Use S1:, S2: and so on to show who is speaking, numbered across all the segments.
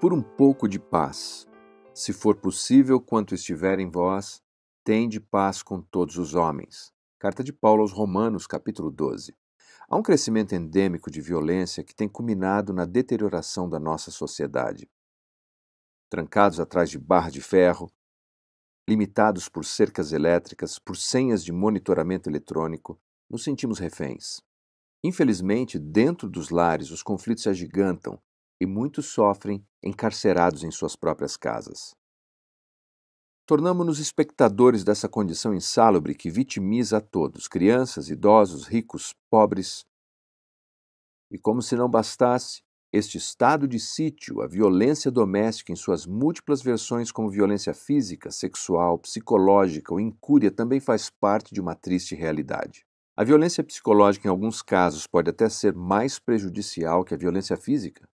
S1: por um pouco de paz. Se for possível, quanto estiver em vós, tende paz com todos os homens. Carta de Paulo aos Romanos, capítulo 12. Há um crescimento endêmico de violência que tem culminado na deterioração da nossa sociedade. Trancados atrás de barra de ferro, limitados por cercas elétricas, por senhas de monitoramento eletrônico, nos sentimos reféns. Infelizmente, dentro dos lares, os conflitos se agigantam e muitos sofrem encarcerados em suas próprias casas. Tornamo-nos espectadores dessa condição insalubre que vitimiza a todos, crianças, idosos, ricos, pobres. E como se não bastasse, este estado de sítio, a violência doméstica em suas múltiplas versões, como violência física, sexual, psicológica ou incúria, também faz parte de uma triste realidade. A violência psicológica, em alguns casos, pode até ser mais prejudicial que a violência física.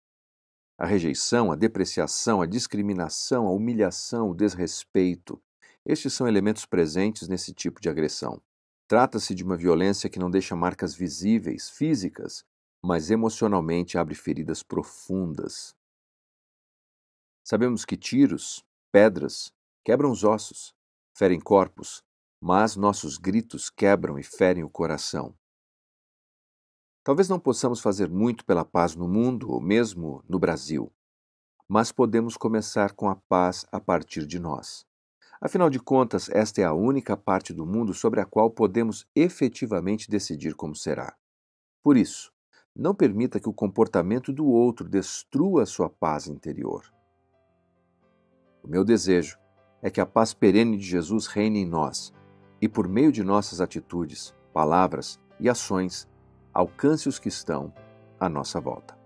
S1: A rejeição, a depreciação, a discriminação, a humilhação, o desrespeito. Estes são elementos presentes nesse tipo de agressão. Trata-se de uma violência que não deixa marcas visíveis, físicas, mas emocionalmente abre feridas profundas. Sabemos que tiros, pedras, quebram os ossos, ferem corpos, mas nossos gritos quebram e ferem o coração. Talvez não possamos fazer muito pela paz no mundo ou mesmo no Brasil, mas podemos começar com a paz a partir de nós. Afinal de contas, esta é a única parte do mundo sobre a qual podemos efetivamente decidir como será. Por isso, não permita que o comportamento do outro destrua sua paz interior. O meu desejo é que a paz perene de Jesus reine em nós e, por meio de nossas atitudes, palavras e ações, alcance os que estão à nossa volta.